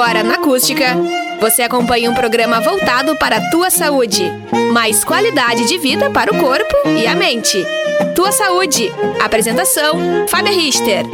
Agora na Acústica, você acompanha um programa voltado para a tua saúde. Mais qualidade de vida para o corpo e a mente. Tua Saúde. Apresentação: Fábia Richter.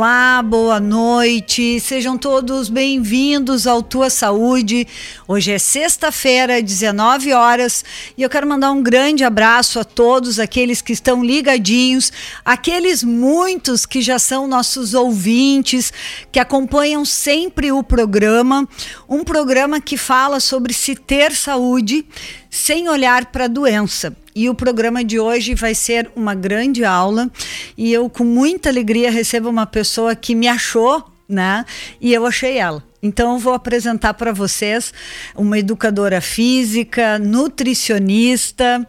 Olá, boa noite. Sejam todos bem-vindos ao Tua Saúde. Hoje é sexta-feira, 19 horas, e eu quero mandar um grande abraço a todos aqueles que estão ligadinhos, aqueles muitos que já são nossos ouvintes, que acompanham sempre o programa, um programa que fala sobre se ter saúde sem olhar para a doença. E o programa de hoje vai ser uma grande aula e eu com muita alegria recebo uma pessoa que me achou, né? E eu achei ela. Então eu vou apresentar para vocês uma educadora física, nutricionista,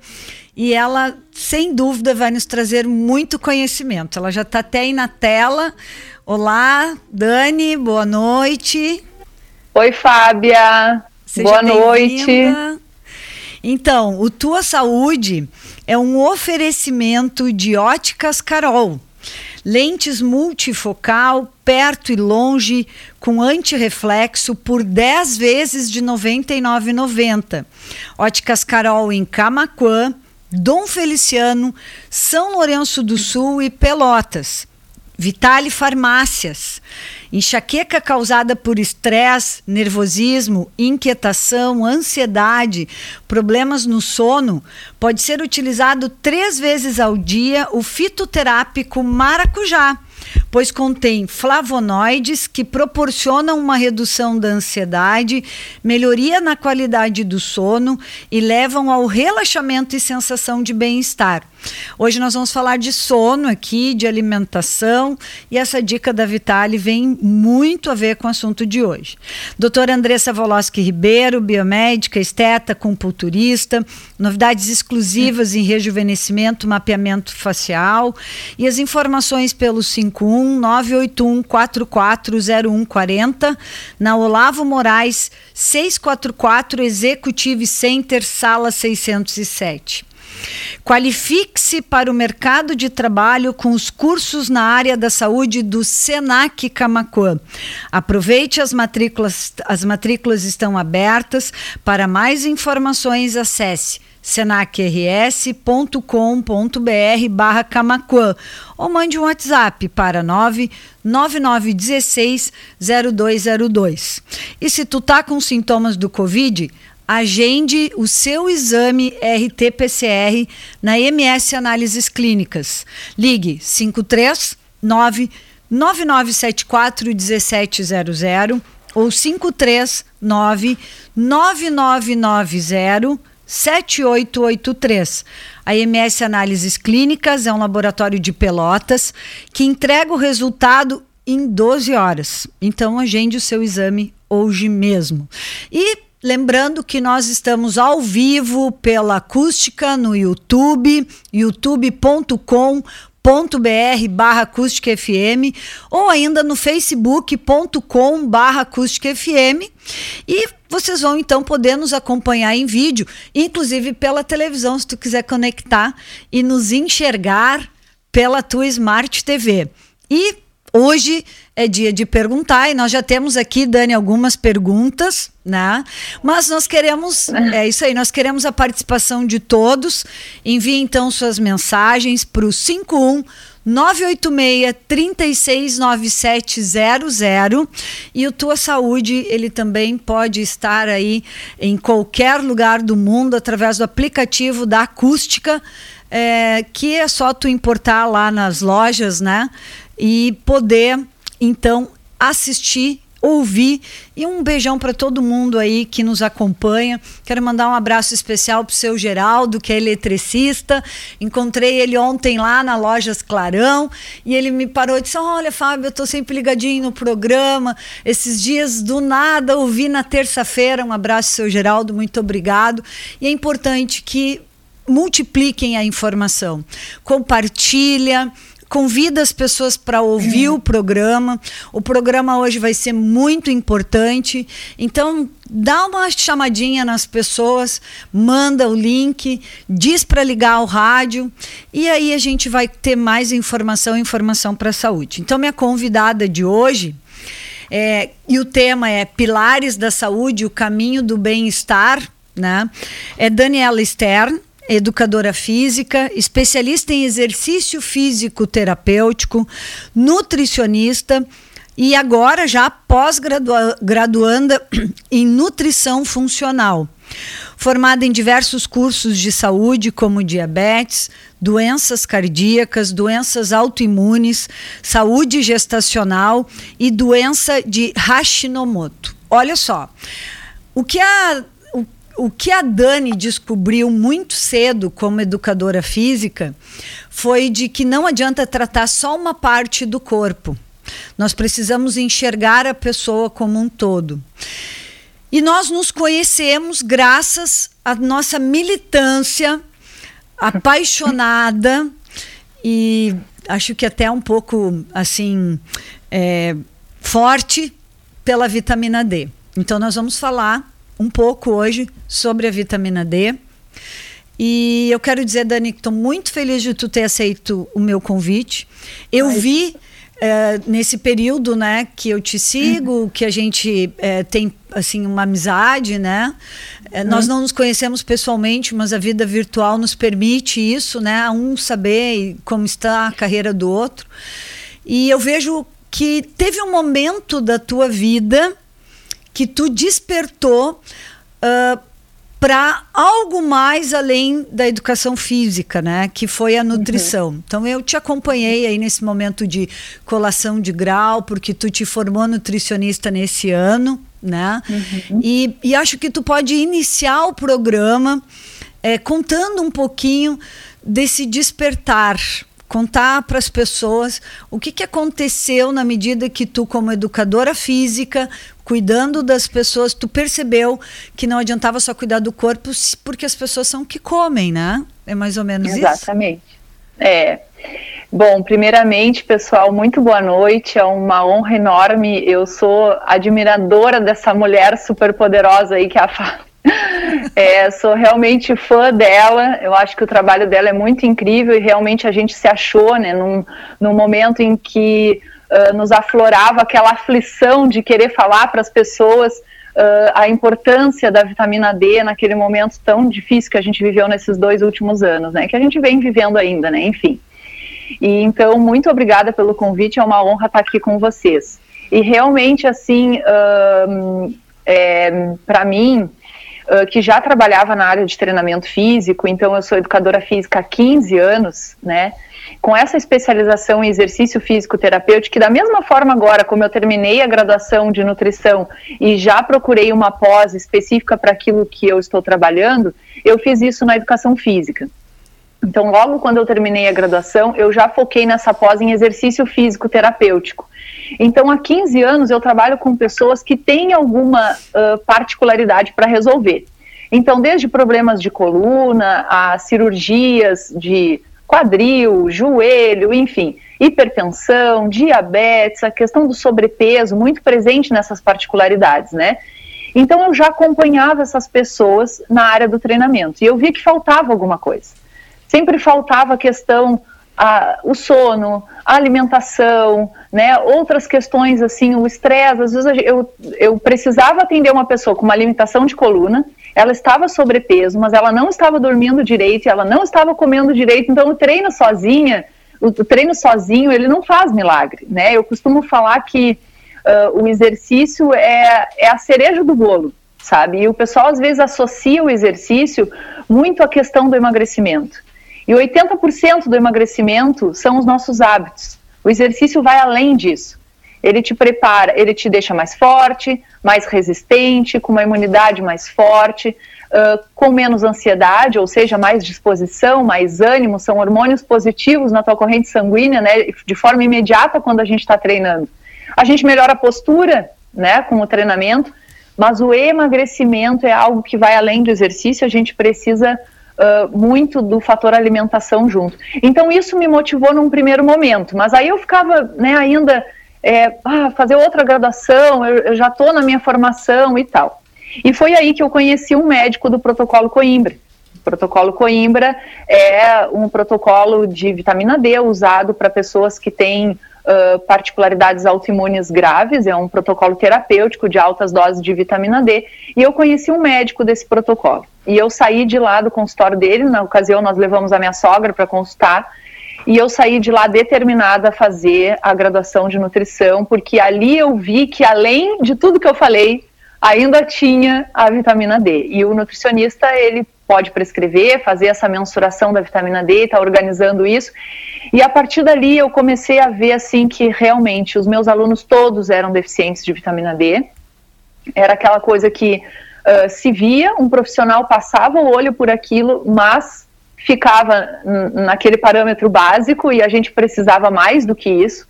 e ela, sem dúvida, vai nos trazer muito conhecimento. Ela já está até aí na tela. Olá, Dani, boa noite. Oi, Fábia. Seja boa noite. Então, o Tua Saúde é um oferecimento de óticas Carol. Lentes multifocal, perto e longe, com antirreflexo por 10 vezes de R$ 99,90. Óticas Carol em Camaquã, Dom Feliciano, São Lourenço do Sul e Pelotas. Vitale Farmácias. Enxaqueca causada por estresse, nervosismo, inquietação, ansiedade, problemas no sono, pode ser utilizado três vezes ao dia o fitoterápico maracujá pois contém flavonoides que proporcionam uma redução da ansiedade, melhoria na qualidade do sono e levam ao relaxamento e sensação de bem-estar. Hoje nós vamos falar de sono aqui, de alimentação, e essa dica da Vitale vem muito a ver com o assunto de hoje. Doutora Andressa Voloski Ribeiro, biomédica, esteta, compulturista, novidades exclusivas em rejuvenescimento, mapeamento facial e as informações pelo 51 981 440140 na Olavo Moraes 644 Executive Center, sala 607. Qualifique-se para o mercado de trabalho com os cursos na área da saúde do Senac Camacuã. Aproveite as matrículas, as matrículas estão abertas. Para mais informações, acesse senacrs.com.br barra Camacuã ou mande um WhatsApp para 99916 0202. E se tu tá com sintomas do Covid, agende o seu exame RT-PCR na MS Análises Clínicas. Ligue 539 9974 1700 ou 539 9990 7883. A MS Análises Clínicas é um laboratório de Pelotas que entrega o resultado em 12 horas. Então agende o seu exame hoje mesmo. E Lembrando que nós estamos ao vivo pela acústica no YouTube, youtube.com br barra acústica FM ou ainda no facebook.com barra acústica FM e vocês vão então poder nos acompanhar em vídeo, inclusive pela televisão, se tu quiser conectar e nos enxergar pela tua Smart TV. E Hoje é dia de perguntar e nós já temos aqui, Dani, algumas perguntas, né? Mas nós queremos, é isso aí, nós queremos a participação de todos. Envie então suas mensagens para o 51 986 369700 e o Tua Saúde, ele também pode estar aí em qualquer lugar do mundo através do aplicativo da Acústica, é, que é só tu importar lá nas lojas, né? e poder então assistir ouvir e um beijão para todo mundo aí que nos acompanha. Quero mandar um abraço especial para o seu Geraldo, que é eletricista. Encontrei ele ontem lá na Lojas Clarão e ele me parou e disse: Olha, Fábio, eu estou sempre ligadinho no programa. Esses dias do nada ouvi na terça-feira. Um abraço, seu Geraldo, muito obrigado. E é importante que multipliquem a informação. Compartilha convida as pessoas para ouvir o programa. O programa hoje vai ser muito importante. Então, dá uma chamadinha nas pessoas, manda o link, diz para ligar o rádio e aí a gente vai ter mais informação, informação para a saúde. Então, minha convidada de hoje é, e o tema é Pilares da Saúde, o caminho do bem-estar, né? É Daniela Stern educadora física, especialista em exercício físico terapêutico, nutricionista e agora já pós-graduanda em nutrição funcional. Formada em diversos cursos de saúde, como diabetes, doenças cardíacas, doenças autoimunes, saúde gestacional e doença de Hashimoto. Olha só, o que a o que a Dani descobriu muito cedo como educadora física foi de que não adianta tratar só uma parte do corpo. Nós precisamos enxergar a pessoa como um todo. E nós nos conhecemos graças à nossa militância apaixonada e acho que até um pouco assim é, forte pela vitamina D. Então nós vamos falar um pouco hoje sobre a vitamina D. E eu quero dizer, Dani, que estou muito feliz de tu ter aceito o meu convite. Eu Ai. vi é, nesse período, né, que eu te sigo, uhum. que a gente é, tem assim uma amizade, né? É, uhum. Nós não nos conhecemos pessoalmente, mas a vida virtual nos permite isso, né? Um saber como está a carreira do outro. E eu vejo que teve um momento da tua vida que tu despertou uh, para algo mais além da educação física, né? Que foi a nutrição. Uhum. Então eu te acompanhei aí nesse momento de colação de grau, porque tu te formou nutricionista nesse ano, né? Uhum. E, e acho que tu pode iniciar o programa é, contando um pouquinho desse despertar contar para as pessoas o que, que aconteceu na medida que tu, como educadora física, cuidando das pessoas, tu percebeu que não adiantava só cuidar do corpo, porque as pessoas são que comem, né? É mais ou menos Exatamente. isso? Exatamente. É. Bom, primeiramente, pessoal, muito boa noite. É uma honra enorme. Eu sou admiradora dessa mulher super poderosa aí que é a Fábio é, sou realmente fã dela. Eu acho que o trabalho dela é muito incrível e realmente a gente se achou, né, num, num momento em que uh, nos aflorava aquela aflição de querer falar para as pessoas uh, a importância da vitamina D naquele momento tão difícil que a gente viveu nesses dois últimos anos, né, que a gente vem vivendo ainda, né, enfim. E então, muito obrigada pelo convite, é uma honra estar aqui com vocês. E realmente, assim, uh, é, para mim, que já trabalhava na área de treinamento físico, então eu sou educadora física há 15 anos, né? Com essa especialização em exercício físico terapêutico, que da mesma forma agora, como eu terminei a graduação de nutrição e já procurei uma pós específica para aquilo que eu estou trabalhando, eu fiz isso na educação física. Então, logo quando eu terminei a graduação, eu já foquei nessa pós em exercício físico terapêutico. Então, há 15 anos eu trabalho com pessoas que têm alguma uh, particularidade para resolver. Então, desde problemas de coluna, a cirurgias de quadril, joelho, enfim, hipertensão, diabetes, a questão do sobrepeso, muito presente nessas particularidades, né? Então, eu já acompanhava essas pessoas na área do treinamento e eu vi que faltava alguma coisa sempre faltava a questão a, o sono, a alimentação, né, outras questões assim, o estresse, às vezes eu, eu precisava atender uma pessoa com uma limitação de coluna, ela estava sobrepeso, mas ela não estava dormindo direito, ela não estava comendo direito, então o treino sozinha, o, treino sozinho, ele não faz milagre, né, eu costumo falar que uh, o exercício é, é a cereja do bolo, sabe, e o pessoal às vezes associa o exercício muito à questão do emagrecimento, e 80% do emagrecimento são os nossos hábitos. O exercício vai além disso. Ele te prepara, ele te deixa mais forte, mais resistente, com uma imunidade mais forte, uh, com menos ansiedade, ou seja, mais disposição, mais ânimo, são hormônios positivos na tua corrente sanguínea, né, de forma imediata quando a gente está treinando. A gente melhora a postura, né, com o treinamento, mas o emagrecimento é algo que vai além do exercício, a gente precisa muito do fator alimentação junto. Então isso me motivou num primeiro momento, mas aí eu ficava né, ainda é, ah, fazer outra graduação, eu, eu já estou na minha formação e tal. E foi aí que eu conheci um médico do protocolo Coimbra. O protocolo Coimbra é um protocolo de vitamina D usado para pessoas que têm particularidades autoimunes graves, é um protocolo terapêutico de altas doses de vitamina D. E eu conheci um médico desse protocolo. E eu saí de lá do consultório dele, na ocasião nós levamos a minha sogra para consultar, e eu saí de lá determinada a fazer a graduação de nutrição, porque ali eu vi que além de tudo que eu falei, ainda tinha a vitamina D. E o nutricionista, ele pode prescrever, fazer essa mensuração da vitamina D, está organizando isso. E a partir dali eu comecei a ver assim que realmente os meus alunos todos eram deficientes de vitamina D. Era aquela coisa que uh, se via, um profissional passava o olho por aquilo, mas ficava naquele parâmetro básico e a gente precisava mais do que isso.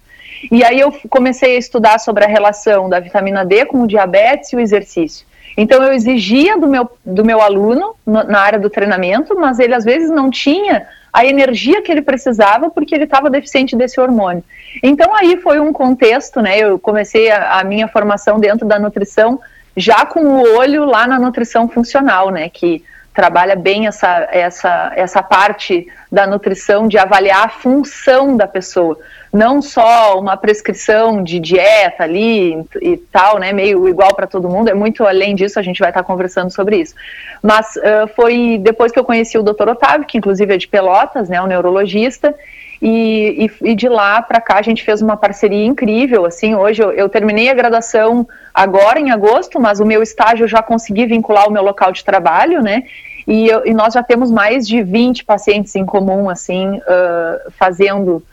E aí eu comecei a estudar sobre a relação da vitamina D com o diabetes e o exercício. Então eu exigia do meu, do meu aluno no, na área do treinamento, mas ele às vezes não tinha a energia que ele precisava porque ele estava deficiente desse hormônio. Então aí foi um contexto, né? Eu comecei a, a, minha formação dentro da nutrição já com o olho lá na nutrição funcional, né? Que trabalha bem essa, essa, essa parte da nutrição de avaliar a função da pessoa, não só uma prescrição de dieta ali e tal, né, meio igual para todo mundo, é muito além disso, a gente vai estar tá conversando sobre isso. Mas uh, foi depois que eu conheci o Dr. Otávio, que inclusive é de Pelotas, né, um neurologista, e, e, e, de lá para cá a gente fez uma parceria incrível. Assim, hoje eu, eu, terminei a graduação agora em agosto, mas o meu estágio eu já consegui vincular o meu local de trabalho, né? E, eu, e nós já temos mais de 20 pacientes em comum, assim, uh, fazendo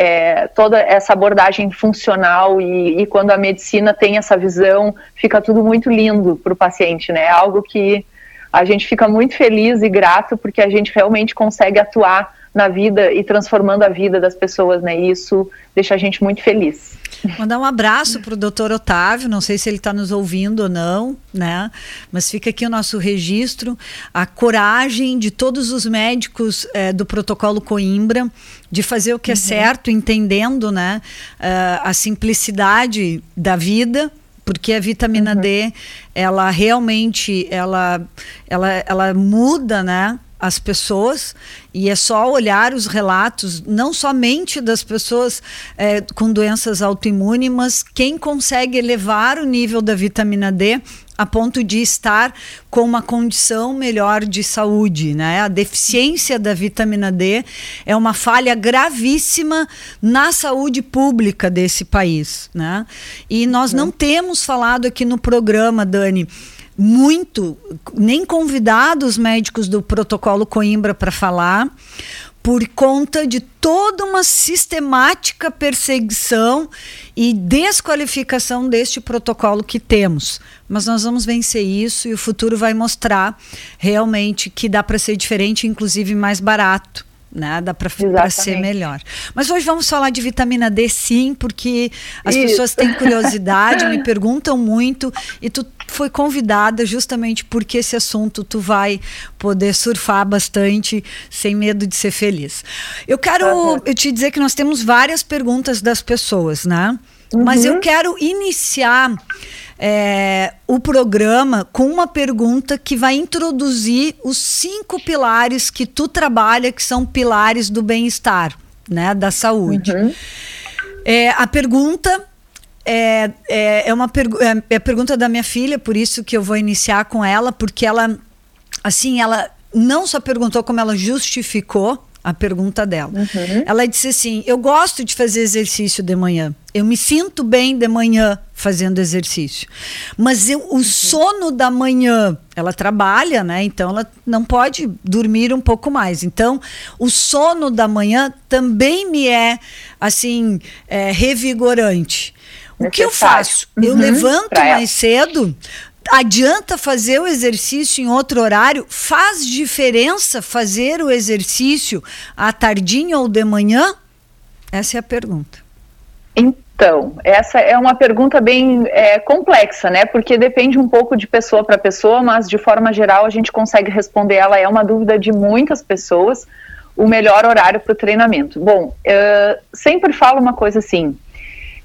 é, toda essa abordagem funcional e, e, quando a medicina tem essa visão, fica tudo muito lindo para o paciente, né? É algo que a gente fica muito feliz e grato porque a gente realmente consegue atuar na vida e transformando a vida das pessoas, né? E isso deixa a gente muito feliz. Mandar um abraço para o doutor Otávio, não sei se ele está nos ouvindo ou não, né? Mas fica aqui o nosso registro, a coragem de todos os médicos é, do protocolo Coimbra de fazer o que é uhum. é certo, entendendo né, uh, a simplicidade da vida, porque a vitamina uhum. D ela realmente ela, ela, ela muda né as pessoas e é só olhar os relatos não somente das pessoas é, com doenças autoimunes mas quem consegue elevar o nível da vitamina D a ponto de estar com uma condição melhor de saúde, né? A deficiência da vitamina D é uma falha gravíssima na saúde pública desse país, né? E nós não temos falado aqui no programa, Dani, muito, nem convidados médicos do protocolo Coimbra para falar, por conta de toda uma sistemática perseguição e desqualificação deste protocolo que temos. Mas nós vamos vencer isso e o futuro vai mostrar realmente que dá para ser diferente, inclusive mais barato né? Dá para ser melhor. Mas hoje vamos falar de vitamina D, sim, porque as Isso. pessoas têm curiosidade, me perguntam muito e tu foi convidada justamente porque esse assunto tu vai poder surfar bastante sem medo de ser feliz. Eu quero uhum. eu te dizer que nós temos várias perguntas das pessoas, né? Uhum. Mas eu uhum. quero iniciar é, o programa com uma pergunta que vai introduzir os cinco pilares que tu trabalha, que são pilares do bem-estar, né, da saúde. Uhum. É, a pergunta é, é, é uma pergu é, é a pergunta da minha filha, por isso que eu vou iniciar com ela, porque ela, assim, ela não só perguntou como ela justificou a pergunta dela. Uhum. Ela disse assim: Eu gosto de fazer exercício de manhã. Eu me sinto bem de manhã fazendo exercício. Mas eu, o uhum. sono da manhã, ela trabalha, né? Então ela não pode dormir um pouco mais. Então, o sono da manhã também me é assim é, revigorante. O que eu faço? Uhum. Eu levanto mais cedo, adianta fazer o exercício em outro horário? Faz diferença fazer o exercício à tardinha ou de manhã? Essa é a pergunta. Então, essa é uma pergunta bem é, complexa, né? Porque depende um pouco de pessoa para pessoa, mas de forma geral a gente consegue responder ela. É uma dúvida de muitas pessoas o melhor horário para o treinamento. Bom, sempre falo uma coisa assim: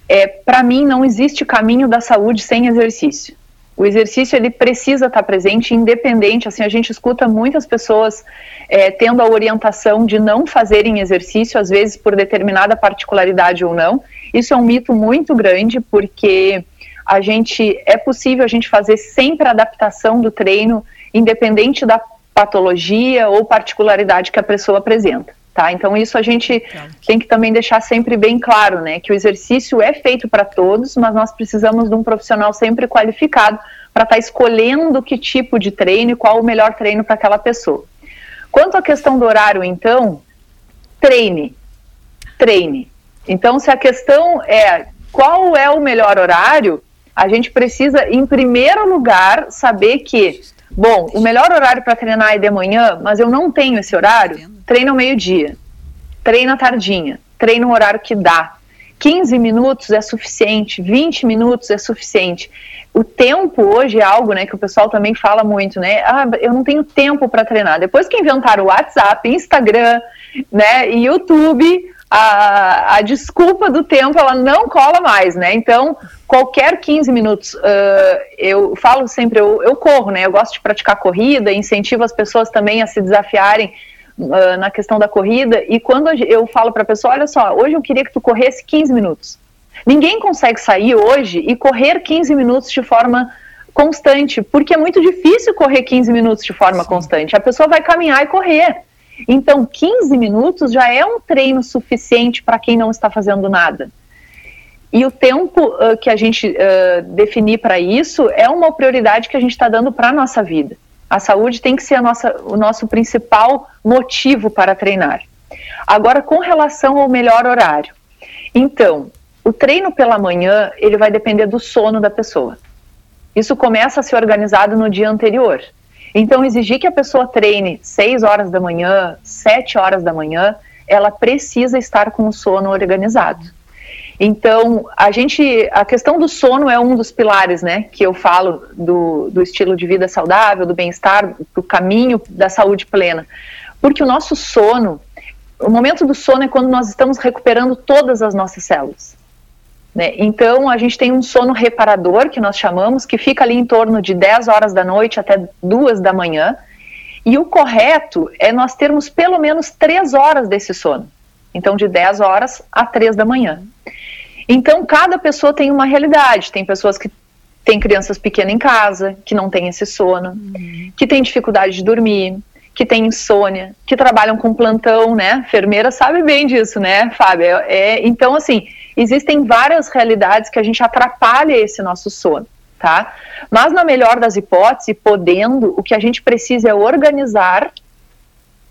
é, para mim não existe caminho da saúde sem exercício. O exercício ele precisa estar presente, independente. Assim, a gente escuta muitas pessoas é, tendo a orientação de não fazerem exercício, às vezes por determinada particularidade ou não. Isso é um mito muito grande, porque a gente é possível a gente fazer sempre a adaptação do treino, independente da patologia ou particularidade que a pessoa apresenta. Tá? Então isso a gente tem que também deixar sempre bem claro, né, que o exercício é feito para todos, mas nós precisamos de um profissional sempre qualificado para estar tá escolhendo que tipo de treino e qual o melhor treino para aquela pessoa. Quanto à questão do horário, então, treine, treine. Então, se a questão é qual é o melhor horário, a gente precisa, em primeiro lugar, saber que Bom, o melhor horário para treinar é de manhã, mas eu não tenho esse horário. Treina ao meio-dia, treina tardinha, treina no horário que dá. 15 minutos é suficiente, 20 minutos é suficiente. O tempo hoje é algo, né, que o pessoal também fala muito, né? Ah, eu não tenho tempo para treinar. Depois que inventaram o WhatsApp, Instagram, né, e YouTube, a, a desculpa do tempo ela não cola mais, né? Então, qualquer 15 minutos, uh, eu falo sempre, eu, eu, corro, né? Eu gosto de praticar corrida, incentivo as pessoas também a se desafiarem uh, na questão da corrida. E quando eu falo para a pessoa, olha só, hoje eu queria que tu corresse 15 minutos. Ninguém consegue sair hoje e correr 15 minutos de forma constante, porque é muito difícil correr 15 minutos de forma Sim. constante. A pessoa vai caminhar e correr. Então, 15 minutos já é um treino suficiente para quem não está fazendo nada. E o tempo uh, que a gente uh, definir para isso é uma prioridade que a gente está dando para a nossa vida. A saúde tem que ser nossa, o nosso principal motivo para treinar. Agora, com relação ao melhor horário. Então, o treino pela manhã, ele vai depender do sono da pessoa. Isso começa a ser organizado no dia anterior. Então, exigir que a pessoa treine 6 horas da manhã, 7 horas da manhã, ela precisa estar com o sono organizado. Então, a gente, a questão do sono é um dos pilares, né, que eu falo do, do estilo de vida saudável, do bem-estar, do caminho da saúde plena. Porque o nosso sono, o momento do sono é quando nós estamos recuperando todas as nossas células. Né? Então, a gente tem um sono reparador, que nós chamamos, que fica ali em torno de 10 horas da noite até 2 da manhã. E o correto é nós termos pelo menos 3 horas desse sono. Então, de 10 horas a 3 da manhã. Então, cada pessoa tem uma realidade. Tem pessoas que têm crianças pequenas em casa, que não têm esse sono, uhum. que têm dificuldade de dormir, que têm insônia, que trabalham com plantão, né? Enfermeira sabe bem disso, né, Fábio? É, é, então, assim, existem várias realidades que a gente atrapalha esse nosso sono, tá? Mas na melhor das hipóteses, podendo, o que a gente precisa é organizar,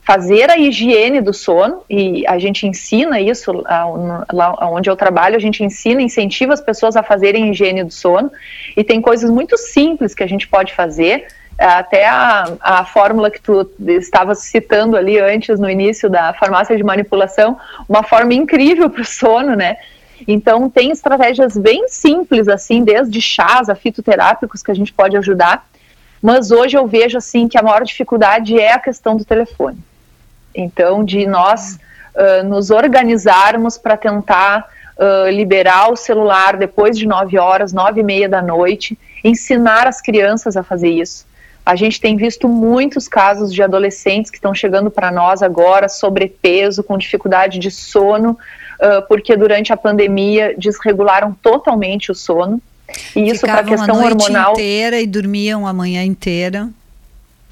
fazer a higiene do sono, e a gente ensina isso lá onde eu trabalho, a gente ensina, incentiva as pessoas a fazerem higiene do sono, e tem coisas muito simples que a gente pode fazer, até a, a fórmula que tu estava citando ali antes, no início da farmácia de manipulação, uma forma incrível para o sono, né? Então, tem estratégias bem simples, assim, desde chás a fitoterápicos que a gente pode ajudar. Mas hoje eu vejo, assim, que a maior dificuldade é a questão do telefone. Então, de nós uh, nos organizarmos para tentar uh, liberar o celular depois de nove horas, nove e meia da noite, ensinar as crianças a fazer isso. A gente tem visto muitos casos de adolescentes que estão chegando para nós agora, sobrepeso, com dificuldade de sono, uh, porque durante a pandemia desregularam totalmente o sono. E isso para a questão a noite hormonal. inteira e dormiam a manhã inteira.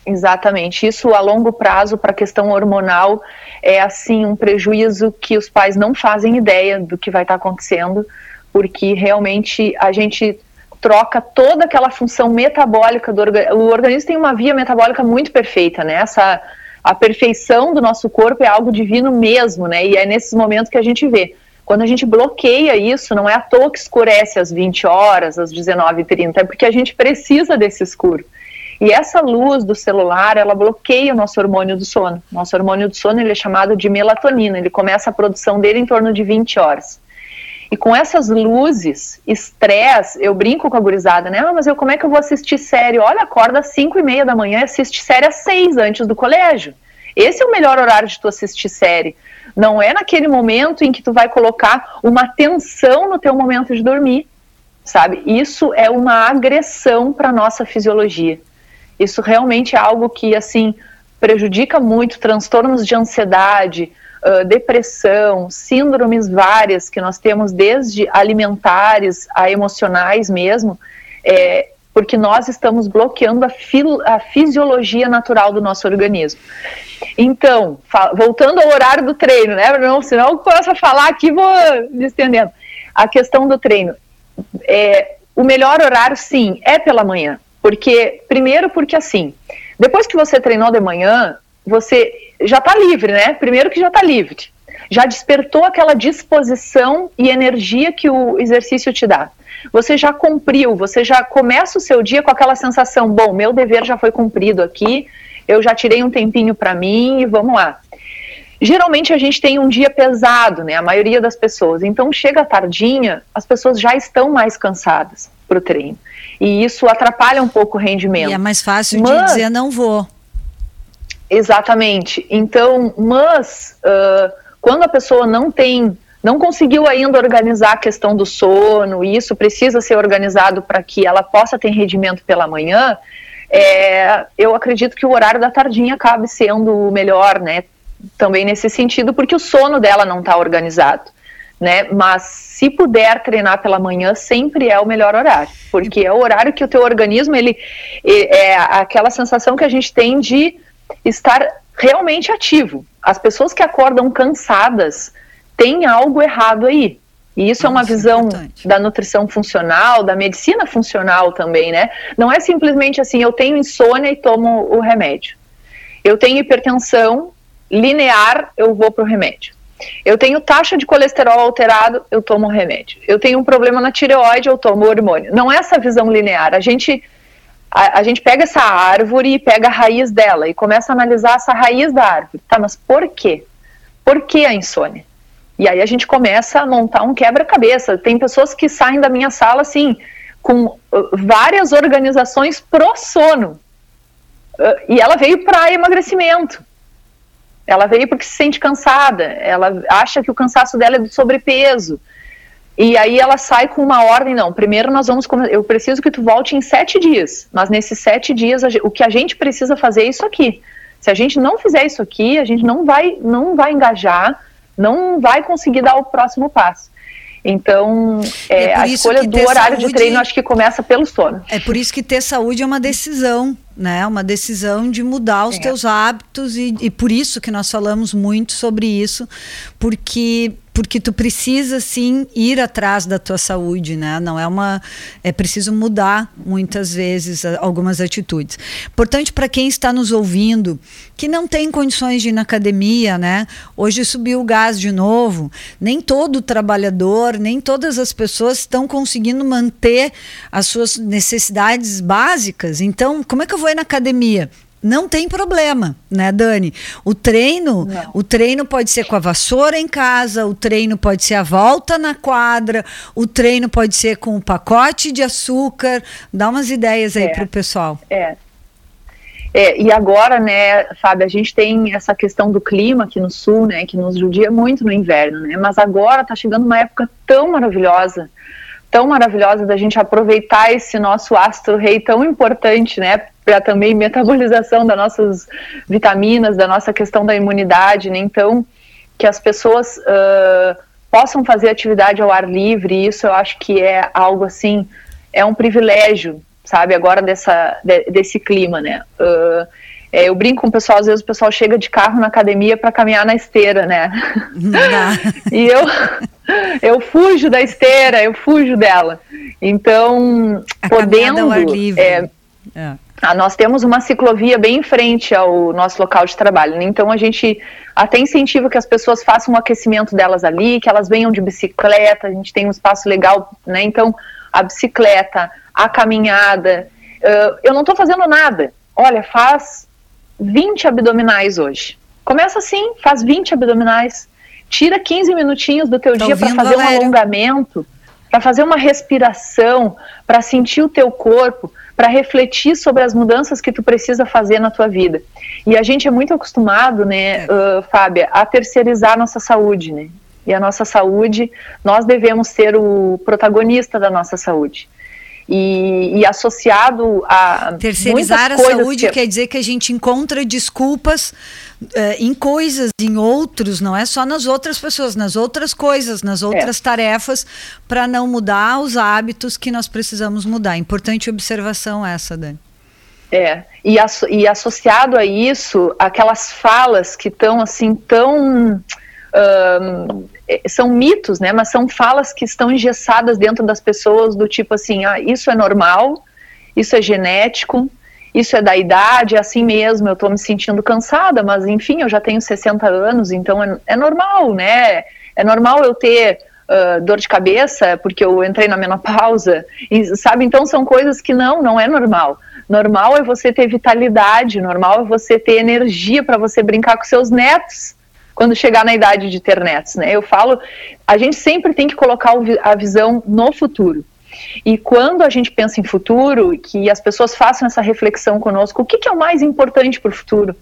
Exatamente. Isso a longo prazo para a questão hormonal é assim um prejuízo que os pais não fazem ideia do que vai estar tá acontecendo, porque realmente a gente troca toda aquela função metabólica do organismo. O organismo tem uma via metabólica muito perfeita, né? Essa a perfeição do nosso corpo é algo divino mesmo, né? E é nesses momentos que a gente vê. Quando a gente bloqueia isso, não é à toa que escurece às 20 horas, às 19h30, é porque a gente precisa desse escuro. E essa luz do celular, ela bloqueia o nosso hormônio do sono. Nosso hormônio do sono ele é chamado de melatonina, ele começa a produção dele em torno de 20 horas. E com essas luzes, estresse, eu brinco com a gurizada, né? Ah, mas eu, como é que eu vou assistir série? Olha, acorda às 5 e meia da manhã e assiste série às 6 antes do colégio. Esse é o melhor horário de tu assistir série. Não é naquele momento em que tu vai colocar uma tensão no teu momento de dormir, sabe? Isso é uma agressão para nossa fisiologia. Isso realmente é algo que, assim, prejudica muito transtornos de ansiedade, uh, depressão, síndromes várias que nós temos, desde alimentares a emocionais mesmo, é, porque nós estamos bloqueando a, a, fisiologia natural do nosso organismo. Então, voltando ao horário do treino, né? Não, senão eu começo a falar aqui vou me estendendo. A questão do treino. É, o melhor horário, sim, é pela manhã. Porque, primeiro, porque assim, depois que você treinou de manhã, você já está livre, né? Primeiro que já está livre. Já despertou aquela disposição e energia que o exercício te dá. Você já cumpriu, você já começa o seu dia com aquela sensação: bom, meu dever já foi cumprido aqui, eu já tirei um tempinho para mim e vamos lá. Geralmente a gente tem um dia pesado, né? A maioria das pessoas. Então chega tardinha, as pessoas já estão mais cansadas para o treino. E isso atrapalha um pouco o rendimento. E é mais fácil Mas, de dizer não vou. Exatamente. Então, mas uh, quando a pessoa não tem, não conseguiu ainda organizar a questão do sono, e isso precisa ser organizado para que ela possa ter rendimento pela manhã, é, eu acredito que o horário da tardinha acabe sendo o melhor, né? Também nesse sentido, porque o sono dela não está organizado. Né? Mas se puder treinar pela manhã, sempre é o melhor horário, porque é o horário que o teu organismo ele é aquela sensação que a gente tem de estar realmente ativo. As pessoas que acordam cansadas têm algo errado aí. E isso Nossa, é uma visão é da nutrição funcional, da medicina funcional também, né? Não é simplesmente assim, eu tenho insônia e tomo o remédio. Eu tenho hipertensão linear, eu vou para o remédio. Eu tenho taxa de colesterol alterado, eu tomo o remédio. Eu tenho um problema na tireoide, eu tomo hormônio. Não é essa visão linear. A gente a, a, gente pega essa árvore e pega a raiz dela e começa a analisar essa raiz da árvore. Tá, mas por quê? Por que a insônia? E aí a gente começa a montar um quebra-cabeça. Tem pessoas que saem da minha sala assim, com uh, várias organizações pro sono. Uh, e ela veio para emagrecimento. Ela veio porque se sente cansada. Ela acha que o cansaço dela é do sobrepeso. E aí ela sai com uma ordem, não, primeiro nós vamos, eu preciso que tu volte em sete dias, mas nesses sete dias o que a gente precisa fazer é isso aqui. Se a gente não fizer isso aqui, a gente não vai, não vai engajar, não vai conseguir dar o próximo passo. Então, é, é a escolha do horário saúde, de treino acho que começa pelo sono. É por isso que ter saúde é uma decisão, né? Uma decisão de mudar os é. teus hábitos e, e por isso que nós falamos muito sobre isso, porque porque tu precisa sim ir atrás da tua saúde, né? Não é uma é preciso mudar muitas vezes algumas atitudes. Portanto, para quem está nos ouvindo, que não tem condições de ir na academia, né? Hoje subiu o gás de novo. Nem todo trabalhador, nem todas as pessoas estão conseguindo manter as suas necessidades básicas. Então, como é que eu vou ir na academia? Não tem problema, né, Dani? O treino, não. o treino pode ser com a vassoura em casa, o treino pode ser a volta na quadra, o treino pode ser com o pacote de açúcar. Dá umas ideias aí é, para o pessoal. É. é. E agora, né, Fábio, a gente tem essa questão do clima aqui no sul, né, que nos judia muito no inverno, né? Mas agora está chegando uma época tão maravilhosa tão maravilhosa da gente aproveitar esse nosso astro rei tão importante, né, para também metabolização das nossas vitaminas, da nossa questão da imunidade, né, então que as pessoas uh, possam fazer atividade ao ar livre, isso eu acho que é algo assim, é um privilégio, sabe, agora dessa, de, desse clima, né, uh, é, eu brinco com o pessoal, às vezes o pessoal chega de carro na academia para caminhar na esteira, né? e eu, eu fujo da esteira, eu fujo dela. Então, a podendo. Ao ar livre. É, é. Ah, nós temos uma ciclovia bem em frente ao nosso local de trabalho, né? então a gente até incentiva que as pessoas façam o um aquecimento delas ali, que elas venham de bicicleta, a gente tem um espaço legal, né? Então, a bicicleta, a caminhada. Uh, eu não estou fazendo nada. Olha, faz 20 abdominais hoje. Começa assim, faz 20 abdominais, tira 15 minutinhos do teu tá dia para fazer um alongamento, para fazer uma respiração, para sentir o teu corpo, para refletir sobre as mudanças que tu precisa fazer na tua vida. E a gente é muito acostumado, né, uh, Fábia, a terceirizar a nossa saúde, né? E a nossa saúde, nós devemos ser o protagonista da nossa saúde. E, e, associado a terceirizar a saúde que... quer dizer que a gente encontra desculpas uh, em coisas, em outros, não é só nas outras pessoas, nas outras coisas, nas outras é. tarefas, para não mudar os hábitos que nós precisamos mudar. Importante observação essa, Dani. É, e, asso e associado a isso, aquelas falas que estão assim tão um, são mitos, né? Mas são falas que estão engessadas dentro das pessoas do tipo assim, ah, isso é normal, isso é genético, isso é da idade, é assim mesmo, eu estou me sentindo cansada, mas enfim, eu já tenho 60 anos, então é, é normal, né? É normal eu ter uh, dor de cabeça porque eu entrei na menopausa, e, sabe? Então são coisas que não, não é normal. Normal é você ter vitalidade, normal é você ter energia para você brincar com seus netos, quando chegar na idade de ter netos, né? Eu falo, a gente sempre tem que colocar a visão no futuro. E quando a gente pensa em futuro, que as pessoas façam essa reflexão conosco, o que, que é o mais importante para o futuro?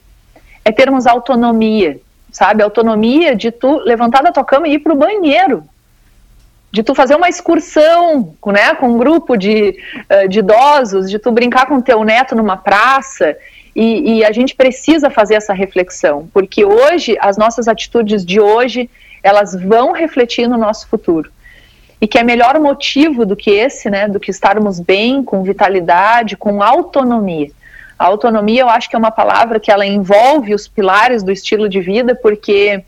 É termos autonomia, sabe? Autonomia de tu levantar da tua cama e ir para o banheiro, de tu fazer uma excursão, né, com um grupo de, eh, de idosos, de tu brincar com teu neto numa praça e, e, a gente precisa fazer essa reflexão, porque hoje, as nossas atitudes de hoje, elas vão refletir no nosso futuro. E que é melhor motivo do que esse, né, do que estarmos bem, com vitalidade, com autonomia. A autonomia, eu acho que é uma palavra que ela envolve os pilares do estilo de vida, porque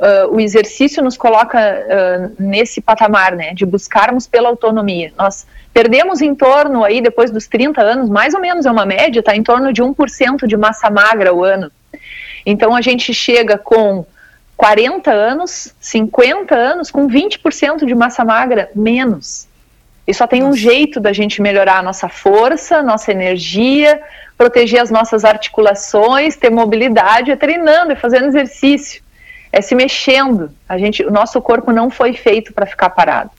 uh, o exercício nos coloca uh, nesse patamar, né, de buscarmos pela autonomia. Nós Perdemos em torno aí, depois dos 30 anos, mais ou menos é uma média, está em torno de 1% de massa magra o ano. Então a gente chega com 40 anos, 50 anos, com 20% de massa magra menos. E só tem Nossa. um jeito da gente melhorar a nossa força, nossa energia, proteger as nossas articulações, ter mobilidade, é treinando, é fazendo exercício, é se mexendo. A gente, o nosso corpo não foi feito para ficar parado.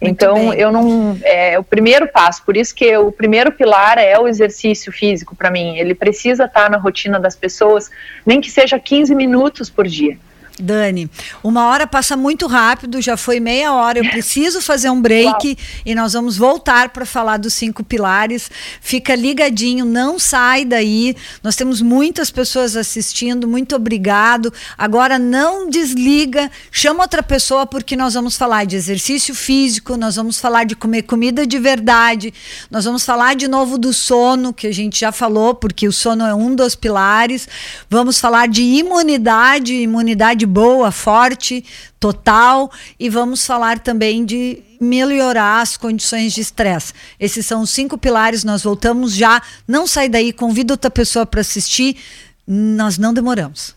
Muito então, bem. eu não. É o primeiro passo, por isso que o primeiro pilar é o exercício físico para mim. Ele precisa estar na rotina das pessoas, nem que seja 15 minutos por dia. Dani, uma hora passa muito rápido, já foi meia hora. Eu preciso fazer um break Uau. e nós vamos voltar para falar dos cinco pilares. Fica ligadinho, não sai daí. Nós temos muitas pessoas assistindo. Muito obrigado. Agora não desliga, chama outra pessoa porque nós vamos falar de exercício físico, nós vamos falar de comer comida de verdade, nós vamos falar de novo do sono, que a gente já falou, porque o sono é um dos pilares. Vamos falar de imunidade, imunidade boa, forte, total, e vamos falar também de melhorar as condições de estresse. Esses são os cinco pilares, nós voltamos já. Não sai daí, convida outra pessoa para assistir. Nós não demoramos.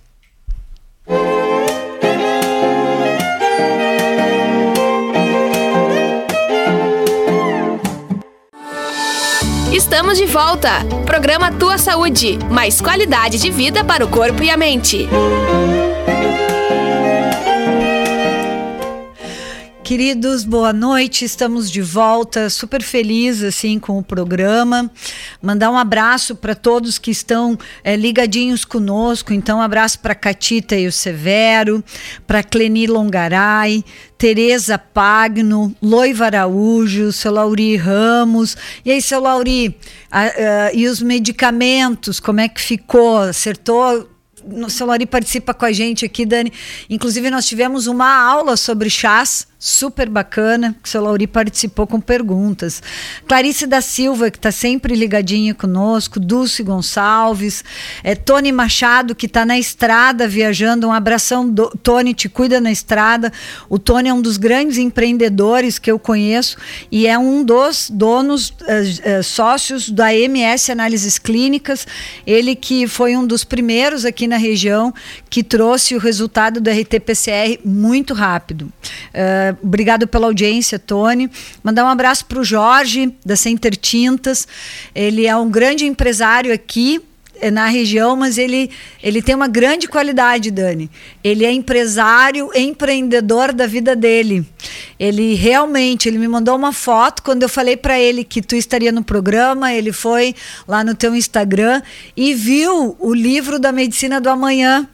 Estamos de volta. Programa Tua Saúde. Mais qualidade de vida para o corpo e a mente. Queridos, boa noite. Estamos de volta, super feliz assim com o programa. Mandar um abraço para todos que estão é, ligadinhos conosco. Então, um abraço para Catita e o Severo, para Cleni Longaray, Tereza Pagno, Loiva Araújo, seu Lauri Ramos. E aí, seu Lauri, a, a, e os medicamentos, como é que ficou? Acertou? O seu Lauri participa com a gente aqui, Dani. Inclusive, nós tivemos uma aula sobre chás super bacana, que o seu Lauri participou com perguntas. Clarice da Silva, que está sempre ligadinha conosco, Dulce Gonçalves, é, Tony Machado, que está na estrada viajando, um abração, do, Tony, te cuida na estrada. O Tony é um dos grandes empreendedores que eu conheço e é um dos donos, uh, uh, sócios da MS Análises Clínicas, ele que foi um dos primeiros aqui na região que trouxe o resultado do RT-PCR muito rápido. Uh, obrigado pela audiência, Tony. Mandar um abraço para o Jorge, da Center Tintas. Ele é um grande empresário aqui na região, mas ele, ele tem uma grande qualidade, Dani. Ele é empresário, empreendedor da vida dele. Ele realmente, ele me mandou uma foto quando eu falei para ele que tu estaria no programa, ele foi lá no teu Instagram e viu o livro da medicina do amanhã,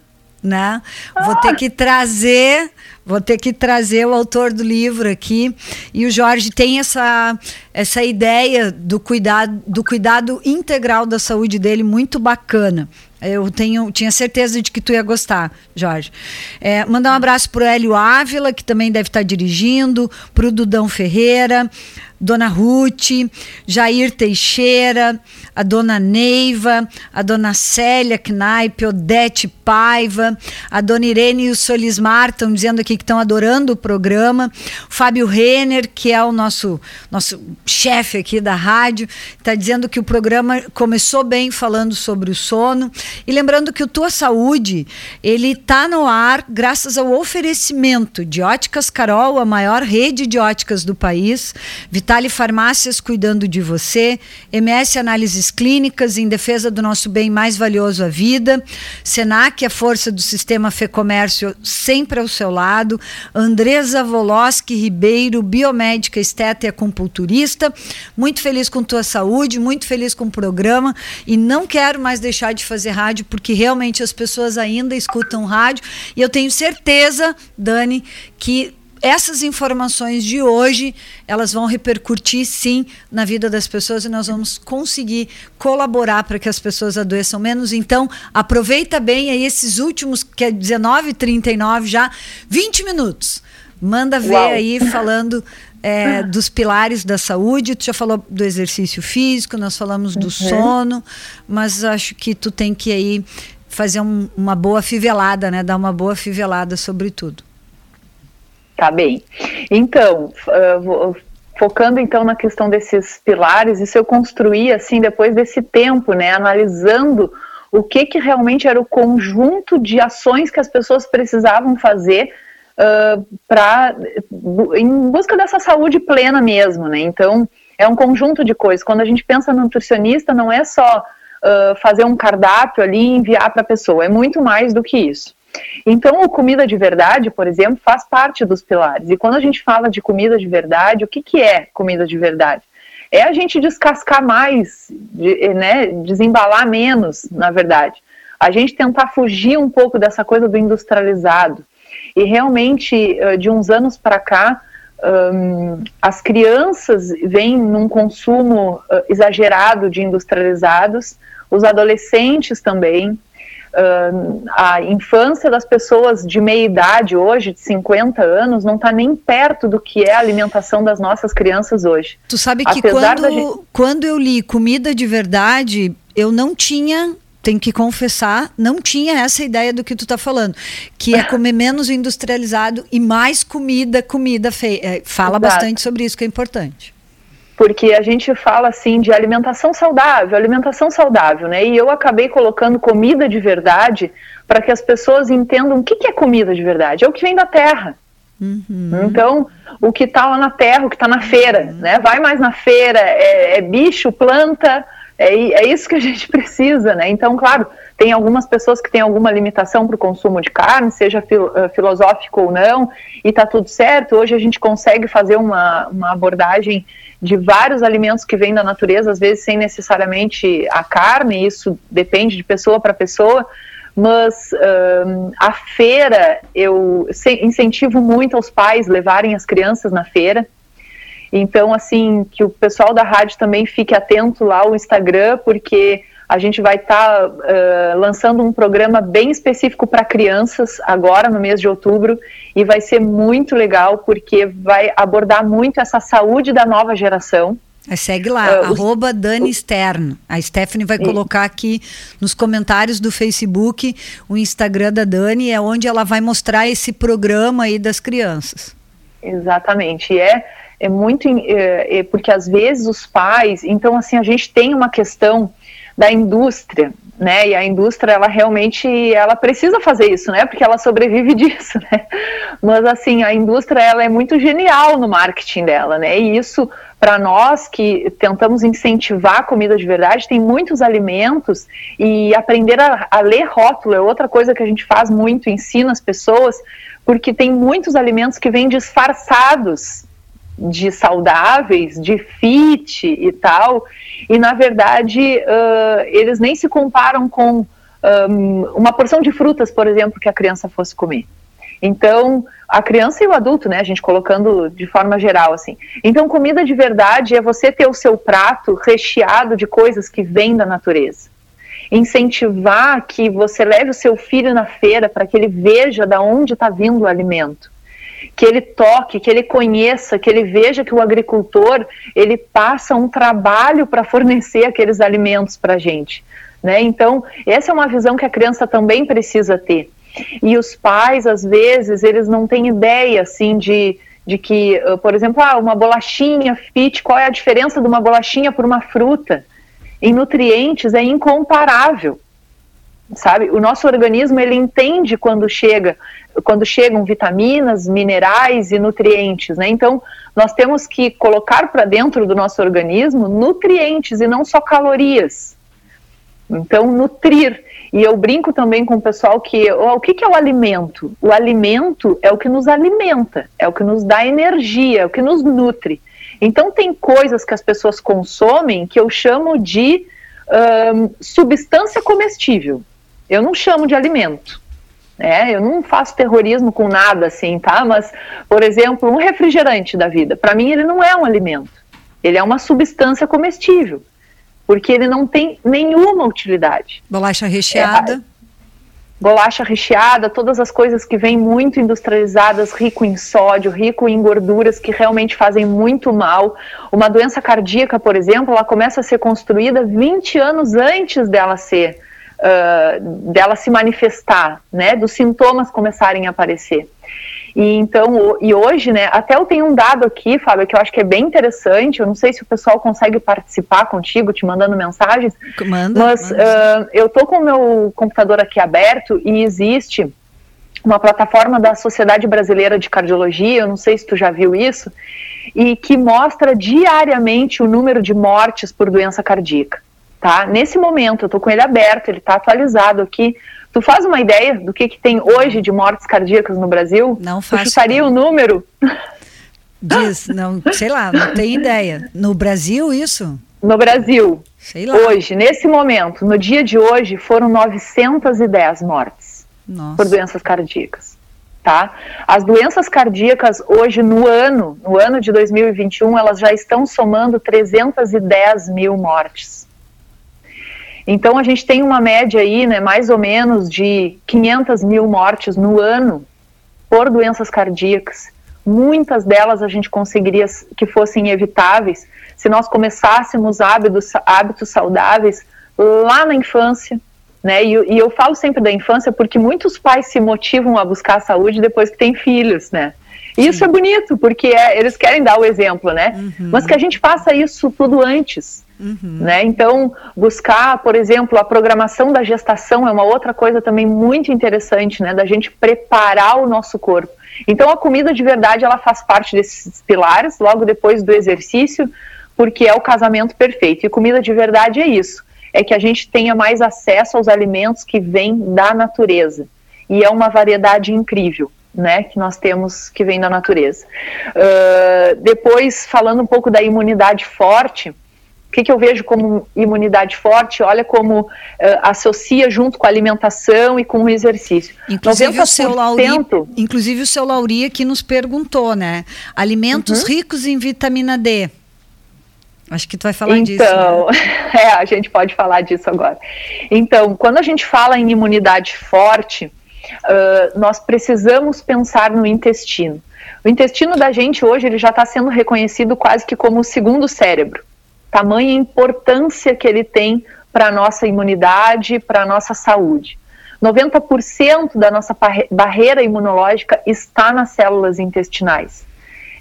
né? Vou ter que trazer Vou ter que trazer o autor do livro aqui. E o Jorge tem essa, essa ideia do cuidado, do cuidado integral da saúde dele muito bacana. Eu tenho, tinha certeza de que tu ia gostar, Jorge. É, mandar um abraço para o Hélio Ávila, que também deve estar dirigindo, para o Dudão Ferreira, Dona Ruth, Jair Teixeira, a Dona Neiva, a Dona Célia Knaip, Odete Paiva, a Dona Irene e o Solismar estão dizendo aqui que estão adorando o programa. O Fábio Renner, que é o nosso, nosso chefe aqui da rádio, está dizendo que o programa começou bem falando sobre o sono. E lembrando que o Tua Saúde, ele está no ar graças ao oferecimento de Óticas Carol, a maior rede de óticas do país, Vitale Farmácias cuidando de você, MS Análises Clínicas em defesa do nosso bem mais valioso, a vida, Senac, a força do sistema Fê Comércio sempre ao seu lado, Andresa Voloski Ribeiro, biomédica, esteta e acupunturista, muito feliz com tua saúde, muito feliz com o programa. E não quero mais deixar de fazer rádio porque realmente as pessoas ainda escutam rádio. E eu tenho certeza, Dani, que essas informações de hoje, elas vão repercutir sim na vida das pessoas e nós vamos conseguir colaborar para que as pessoas adoeçam menos. Então, aproveita bem aí esses últimos, que é 19h39 já, 20 minutos. Manda ver Uau. aí falando é, dos pilares da saúde. Tu já falou do exercício físico, nós falamos do uhum. sono, mas acho que tu tem que aí fazer um, uma boa fivelada, né? Dar uma boa fivelada sobre tudo. Tá bem. Então, uh, focando então na questão desses pilares, isso eu construí assim depois desse tempo, né, analisando o que que realmente era o conjunto de ações que as pessoas precisavam fazer uh, para em busca dessa saúde plena mesmo, né? Então é um conjunto de coisas. Quando a gente pensa no nutricionista, não é só uh, fazer um cardápio ali e enviar para a pessoa, é muito mais do que isso. Então, o comida de verdade, por exemplo, faz parte dos pilares. E quando a gente fala de comida de verdade, o que, que é comida de verdade? É a gente descascar mais, de, né, desembalar menos, na verdade. A gente tentar fugir um pouco dessa coisa do industrializado. E realmente, de uns anos para cá, um, as crianças vêm num consumo uh, exagerado de industrializados, os adolescentes também, Uh, a infância das pessoas de meia idade hoje, de 50 anos, não está nem perto do que é a alimentação das nossas crianças hoje. Tu sabe que quando, gente... quando eu li comida de verdade, eu não tinha tem que confessar, não tinha essa ideia do que tu está falando, que é comer menos industrializado e mais comida, comida feia. É, fala Exato. bastante sobre isso, que é importante porque a gente fala assim de alimentação saudável, alimentação saudável, né? E eu acabei colocando comida de verdade para que as pessoas entendam o que, que é comida de verdade. É o que vem da terra. Uhum. Então, o que está lá na terra, o que está na feira, uhum. né? Vai mais na feira, é, é bicho, planta, é, é, isso que a gente precisa, né? Então, claro, tem algumas pessoas que têm alguma limitação para o consumo de carne, seja fil, uh, filosófico ou não, e está tudo certo. Hoje a gente consegue fazer uma, uma abordagem de vários alimentos que vêm da natureza, às vezes sem necessariamente a carne, isso depende de pessoa para pessoa, mas a feira, eu incentivo muito aos pais levarem as crianças na feira, então, assim, que o pessoal da rádio também fique atento lá ao Instagram, porque a gente vai estar tá, uh, lançando um programa bem específico para crianças agora no mês de outubro e vai ser muito legal porque vai abordar muito essa saúde da nova geração. Segue lá, uh, arroba Dani Stern. A Stephanie vai colocar aqui nos comentários do Facebook o Instagram da Dani, é onde ela vai mostrar esse programa aí das crianças. Exatamente. E é, é muito. É, é, porque às vezes os pais. Então, assim, a gente tem uma questão da indústria, né? E a indústria, ela realmente, ela precisa fazer isso, né? Porque ela sobrevive disso, né? Mas assim, a indústria, ela é muito genial no marketing dela, né? E isso para nós que tentamos incentivar a comida de verdade, tem muitos alimentos e aprender a, a, ler rótulo é outra coisa que a gente faz muito, ensina as pessoas, porque tem muitos alimentos que vêm disfarçados de saudáveis, de fit e tal, e na verdade uh, eles nem se comparam com um, uma porção de frutas, por exemplo, que a criança fosse comer. Então, a criança e o adulto, né, a gente colocando de forma geral assim. Então, comida de verdade é você ter o seu prato recheado de coisas que vêm da natureza. Incentivar que você leve o seu filho na feira para que ele veja da onde está vindo o alimento. Que ele toque, que ele conheça, que ele veja que o agricultor ele passa um trabalho para fornecer aqueles alimentos para a gente. Né? Então, essa é uma visão que a criança também precisa ter e os pais, às vezes, eles não têm ideia, assim, de, de que, uh, por exemplo, ah, uma bolachinha fit, qual é a diferença de uma bolachinha por uma fruta? Em nutrientes é incomparável, sabe? O nosso organismo, ele entende quando chega, quando chegam vitaminas, minerais e nutrientes, né? Então, nós temos que colocar para dentro do nosso organismo nutrientes e não só calorias. Então, nutrir. E eu brinco também com o pessoal que oh, o que, que é o alimento? O alimento é o que nos alimenta, é o que nos dá energia, é o que nos nutre. Então tem coisas que as pessoas consomem que eu chamo de um, substância comestível. Eu não chamo de alimento. É, eu não faço terrorismo com nada assim, tá? Mas, por exemplo, um refrigerante da vida, para mim ele não é um alimento. Ele é uma substância comestível porque ele não tem nenhuma utilidade. Bolacha recheada. É, bolacha recheada, todas as coisas que vêm muito industrializadas, rico em sódio, rico em gorduras que realmente fazem muito mal. Uma doença cardíaca, por exemplo, ela começa a ser construída 20 anos antes dela ser, uh, dela se manifestar, né, dos sintomas começarem a aparecer. E então, e hoje, né, até eu tenho um dado aqui, Fábio, que eu acho que é bem interessante. Eu não sei se o pessoal consegue participar contigo, te mandando mensagens. Manda. Mas manda. Uh, eu tô com o meu computador aqui aberto e existe uma plataforma da Sociedade Brasileira de Cardiologia, eu não sei se tu já viu isso, e que mostra diariamente o número de mortes por doença cardíaca. Tá? Nesse momento, eu tô com ele aberto, ele está atualizado aqui. Tu faz uma ideia do que, que tem hoje de mortes cardíacas no Brasil? Não faço. Tu chutaria o número? Diz, não, sei lá, não tenho ideia. No Brasil, isso? No Brasil. Sei lá. Hoje, nesse momento, no dia de hoje, foram 910 mortes Nossa. por doenças cardíacas. Tá? As doenças cardíacas hoje no ano, no ano de 2021, elas já estão somando 310 mil mortes. Então a gente tem uma média aí, né, mais ou menos de 500 mil mortes no ano por doenças cardíacas. Muitas delas a gente conseguiria que fossem evitáveis se nós começássemos hábitos, hábitos saudáveis lá na infância, né? E, e, eu falo sempre da infância porque muitos pais se motivam a buscar a saúde depois que têm filhos, né? E isso é bonito, porque é, eles querem dar o exemplo, né? Uhum. Mas que a gente faça isso tudo antes. Uhum. Né? Então, buscar, por exemplo, a programação da gestação é uma outra coisa também muito interessante, né? Da gente preparar o nosso corpo. Então, a comida de verdade ela faz parte desses pilares, logo depois do exercício, porque é o casamento perfeito. E comida de verdade é isso: é que a gente tenha mais acesso aos alimentos que vêm da natureza. E é uma variedade incrível. Né, que nós temos que vem da natureza. Uh, depois, falando um pouco da imunidade forte, o que, que, eu vejo como imunidade forte? Olha como uh, associa junto com a alimentação e com o exercício. Inclusive, 90%... o seu Lauri, inclusive o seu Lauri aqui nos perguntou, né? Alimentos uhum. ricos em vitamina D. Acho que tu vai falar então, disso. Então, né? é, a gente pode falar disso agora. Então, quando a gente fala em imunidade forte, uh, nós precisamos pensar no intestino. O intestino da gente hoje ele já está sendo reconhecido quase que como o segundo cérebro tamanha importância que ele tem para a nossa imunidade, para a nossa saúde. 90% da nossa barreira imunológica está nas células intestinais.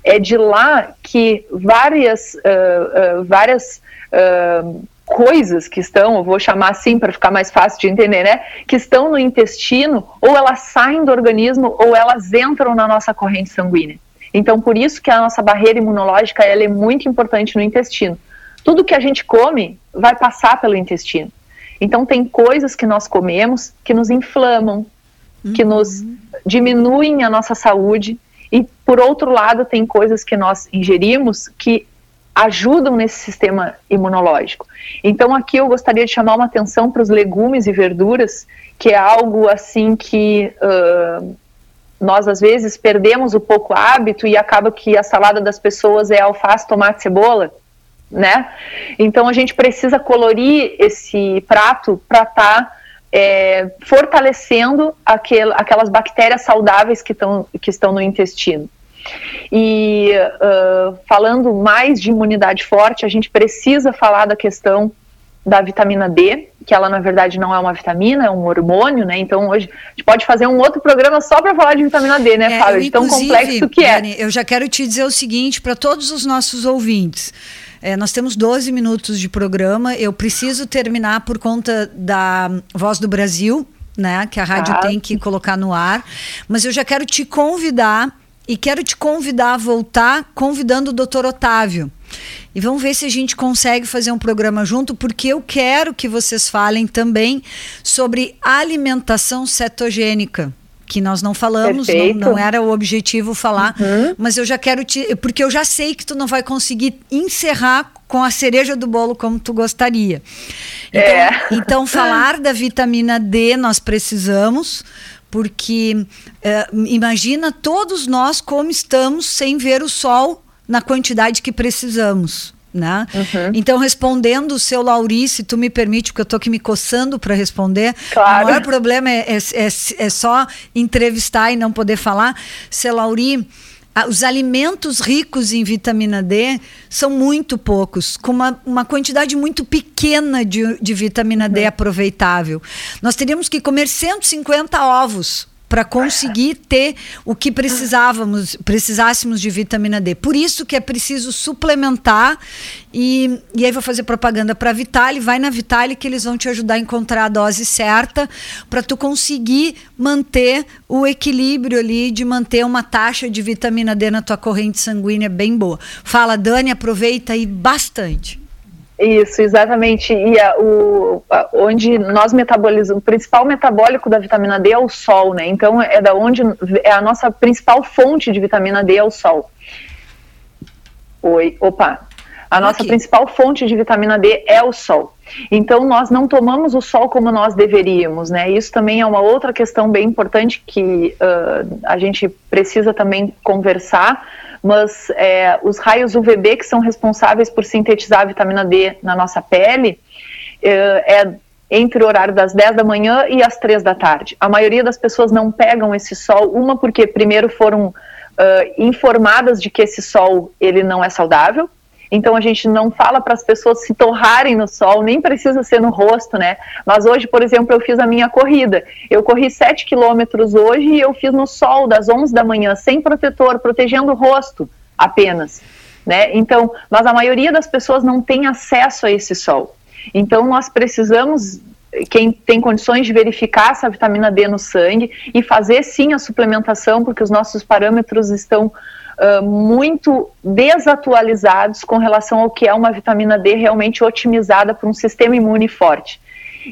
É de lá que várias, uh, uh, várias uh, coisas que estão, eu vou chamar assim para ficar mais fácil de entender, né? Que estão no intestino, ou elas saem do organismo, ou elas entram na nossa corrente sanguínea. Então, por isso que a nossa barreira imunológica ela é muito importante no intestino. Tudo que a gente come vai passar pelo intestino. Então, tem coisas que nós comemos que nos inflamam, uhum. que nos diminuem a nossa saúde, e, por outro lado, tem coisas que nós ingerimos que ajudam nesse sistema imunológico. Então, aqui eu gostaria de chamar uma atenção para os legumes e verduras, que é algo assim que uh, nós às vezes perdemos um pouco o hábito e acaba que a salada das pessoas é alface, tomate, cebola, né? Então a gente precisa colorir esse prato para estar tá, é, fortalecendo aquel, aquelas bactérias saudáveis que, tão, que estão no intestino. E uh, falando mais de imunidade forte, a gente precisa falar da questão da vitamina D, que ela na verdade não é uma vitamina, é um hormônio, né? Então hoje a gente pode fazer um outro programa só para falar de vitamina D, né, é, Fábio? Tão complexo que é. eu já quero te dizer o seguinte para todos os nossos ouvintes. É, nós temos 12 minutos de programa. Eu preciso terminar por conta da Voz do Brasil, né? Que a rádio ah. tem que colocar no ar. Mas eu já quero te convidar e quero te convidar a voltar convidando o doutor Otávio. E vamos ver se a gente consegue fazer um programa junto, porque eu quero que vocês falem também sobre alimentação cetogênica que nós não falamos, não, não, era o objetivo falar, uhum. mas eu já quero te. Porque eu já sei que tu não vai conseguir encerrar com a cereja do bolo como tu gostaria. Então, é. então falar da vitamina D nós precisamos porque é, imagina todos nós como estamos sem ver o sol na quantidade que precisamos. Né? Uhum. Então, respondendo o seu Lauri, se tu me permite, porque eu estou aqui me coçando para responder, claro. o maior problema é, é, é, é, só entrevistar e não poder falar. Seu Lauri, os alimentos ricos em vitamina D são muito poucos, com uma, uma quantidade muito pequena de, de vitamina D uhum. aproveitável. Nós teríamos que comer 150 ovos para conseguir ter o que precisávamos, precisássemos de vitamina D. Por isso que é preciso suplementar e, e aí vou fazer propaganda para a Vitale, vai na Vitale que eles vão te ajudar a encontrar a dose certa para tu conseguir manter o equilíbrio ali de manter uma taxa de vitamina D na tua corrente sanguínea bem boa. Fala, Dani, aproveita aí bastante. Isso, exatamente. E a, o, a, onde nós metabolizamos, o principal metabólico da vitamina D é o sol, né? Então é da onde é a nossa principal fonte de vitamina D é o sol. Oi, opa. A nossa Aqui. principal fonte de vitamina D é o sol. Então nós não tomamos o sol como nós deveríamos, né? Isso também é uma outra questão bem importante que uh, a gente precisa também conversar mas é, os raios UVB que são responsáveis por sintetizar a vitamina D na nossa pele é, é entre o horário das 10 da manhã e as 3 da tarde. A maioria das pessoas não pegam esse sol, uma porque primeiro foram uh, informadas de que esse sol ele não é saudável, então a gente não fala para as pessoas se torrarem no sol, nem precisa ser no rosto, né? Mas hoje, por exemplo, eu fiz a minha corrida. Eu corri 7 quilômetros hoje e eu fiz no sol das 11 da manhã, sem protetor, protegendo o rosto apenas, né? Então, mas a maioria das pessoas não tem acesso a esse sol. Então nós precisamos quem tem condições de verificar essa vitamina D no sangue e fazer sim a suplementação, porque os nossos parâmetros estão muito desatualizados com relação ao que é uma vitamina D realmente otimizada para um sistema imune forte.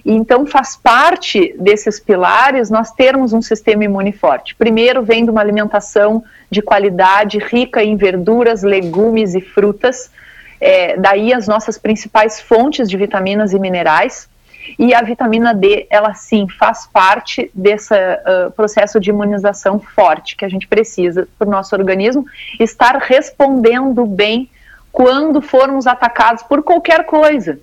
Então, faz parte desses pilares nós termos um sistema imune forte. Primeiro, vem de uma alimentação de qualidade, rica em verduras, legumes e frutas. É, daí as nossas principais fontes de vitaminas e minerais. E a vitamina D, ela sim faz parte desse uh, processo de imunização forte que a gente precisa para o nosso organismo estar respondendo bem quando formos atacados por qualquer coisa.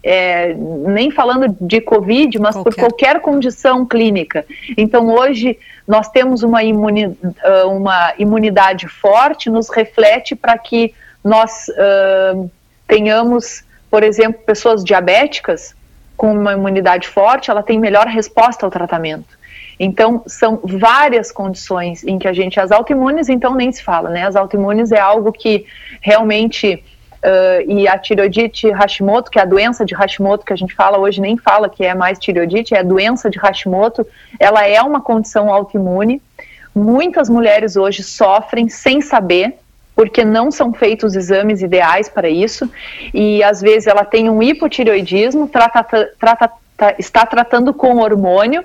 É, nem falando de Covid, mas qualquer. por qualquer condição clínica. Então, hoje, nós temos uma, imuni, uma imunidade forte, nos reflete para que nós uh, tenhamos, por exemplo, pessoas diabéticas com uma imunidade forte, ela tem melhor resposta ao tratamento. Então, são várias condições em que a gente. As autoimunes, então, nem se fala, né? As autoimunes é algo que realmente. Uh, e a tireoidite Hashimoto, que é a doença de Hashimoto que a gente fala hoje, nem fala que é mais tireoidite, é a doença de Hashimoto, ela é uma condição autoimune, Muitas mulheres hoje sofrem sem saber, porque não são feitos os exames ideais para isso, e às vezes ela tem um hipotireoidismo, trata, trata, tá, está tratando com hormônio,